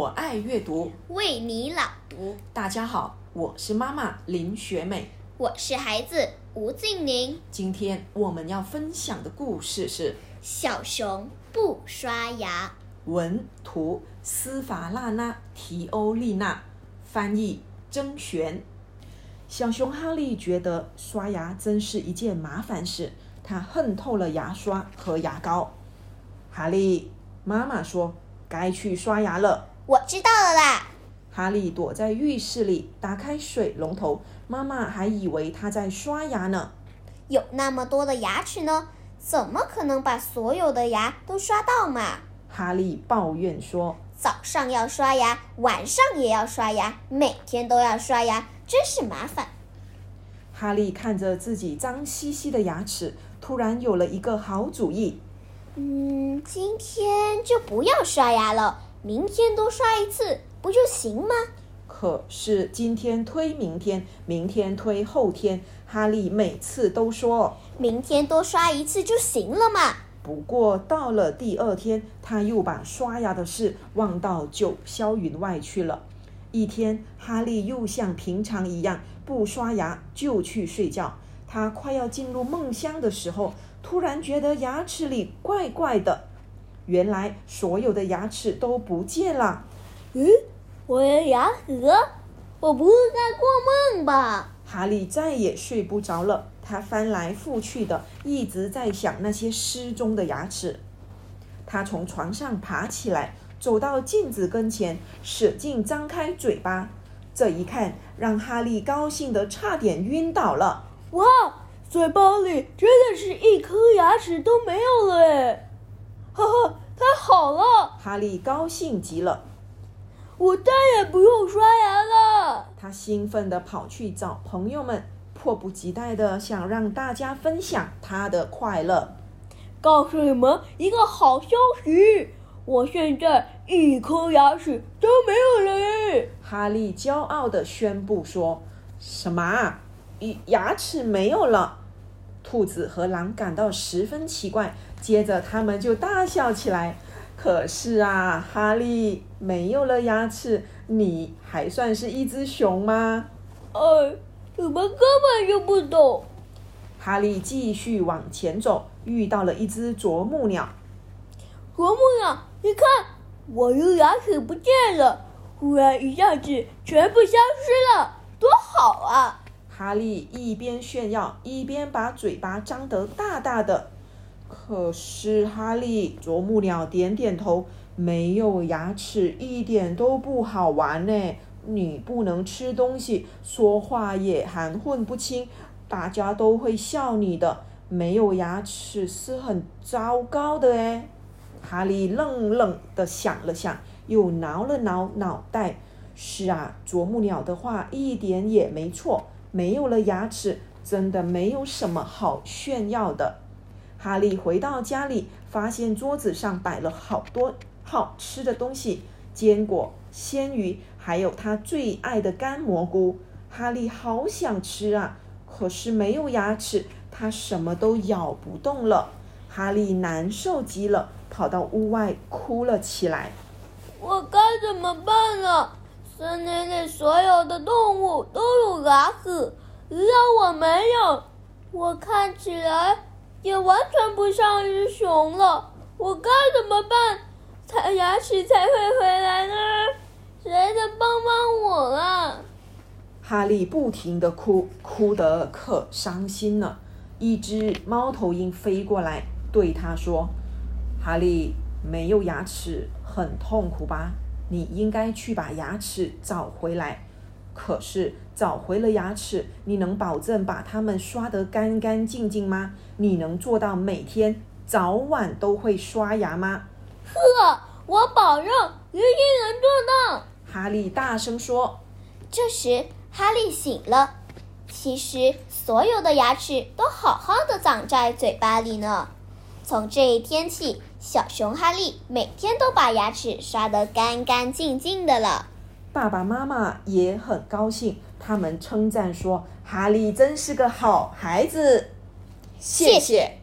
爱阅读，为你朗读。大家好，我是妈妈林雪美，我是孩子吴静宁。今天我们要分享的故事是《小熊不刷牙》。文图斯法拉纳提欧丽娜，翻译曾璇。小熊哈利觉得刷牙真是一件麻烦事，他恨透了牙刷和牙膏。哈利，妈妈说该去刷牙了。我知道了啦。哈利躲在浴室里，打开水龙头，妈妈还以为他在刷牙呢。有那么多的牙齿呢，怎么可能把所有的牙都刷到嘛？哈利抱怨说：“早上要刷牙，晚上也要刷牙，每天都要刷牙，真是麻烦。”哈利看着自己脏兮兮的牙齿，突然有了一个好主意。嗯，今天就不要刷牙了，明天多刷一次不就行吗？可是今天推明天，明天推后天，哈利每次都说明天多刷一次就行了嘛。不过到了第二天，他又把刷牙的事忘到九霄云外去了。一天，哈利又像平常一样不刷牙就去睡觉。他快要进入梦乡的时候。突然觉得牙齿里怪怪的，原来所有的牙齿都不见了。嗯，我的牙齿，我不是在做梦吧？哈利再也睡不着了，他翻来覆去的一直在想那些失踪的牙齿。他从床上爬起来，走到镜子跟前，使劲张开嘴巴。这一看，让哈利高兴得差点晕倒了。哇！嘴巴里真的是一颗牙齿都没有了哎！哈哈，太好了！哈利高兴极了，我再也不用刷牙了。他兴奋地跑去找朋友们，迫不及待地想让大家分享他的快乐。告诉你们一个好消息，我现在一颗牙齿都没有了！哈利骄傲地宣布说：“什么？牙齿没有了？”兔子和狼感到十分奇怪，接着他们就大笑起来。可是啊，哈利没有了牙齿，你还算是一只熊吗？呃，你们根本就不懂。哈利继续往前走，遇到了一只啄木鸟。啄木鸟，你看，我的牙齿不见了，忽然一下子全部消失了，多好啊！哈利一边炫耀，一边把嘴巴张得大大的。可是，哈利啄木鸟点点头，没有牙齿一点都不好玩呢。你不能吃东西，说话也含混不清，大家都会笑你的。没有牙齿是很糟糕的哎。哈利愣愣地想了想，又挠了挠脑袋。是啊，啄木鸟的话一点也没错。没有了牙齿，真的没有什么好炫耀的。哈利回到家里，发现桌子上摆了好多好吃的东西：坚果、鲜鱼，还有他最爱的干蘑菇。哈利好想吃啊，可是没有牙齿，他什么都咬不动了。哈利难受极了，跑到屋外哭了起来。我该怎么办呢？森林里所有的动物都有牙齿，只有我没有。我看起来也完全不像一只熊了。我该怎么办，才牙齿才会回来呢？谁能帮帮我啊？哈利不停的哭，哭得可伤心了。一只猫头鹰飞过来，对他说：“哈利，没有牙齿很痛苦吧？”你应该去把牙齿找回来，可是找回了牙齿，你能保证把它们刷得干干净净吗？你能做到每天早晚都会刷牙吗？是啊，我保证一定能做到。哈利大声说。这时，哈利醒了。其实，所有的牙齿都好好的长在嘴巴里呢。从这一天起，小熊哈利每天都把牙齿刷得干干净净的了。爸爸妈妈也很高兴，他们称赞说：“哈利真是个好孩子。”谢谢。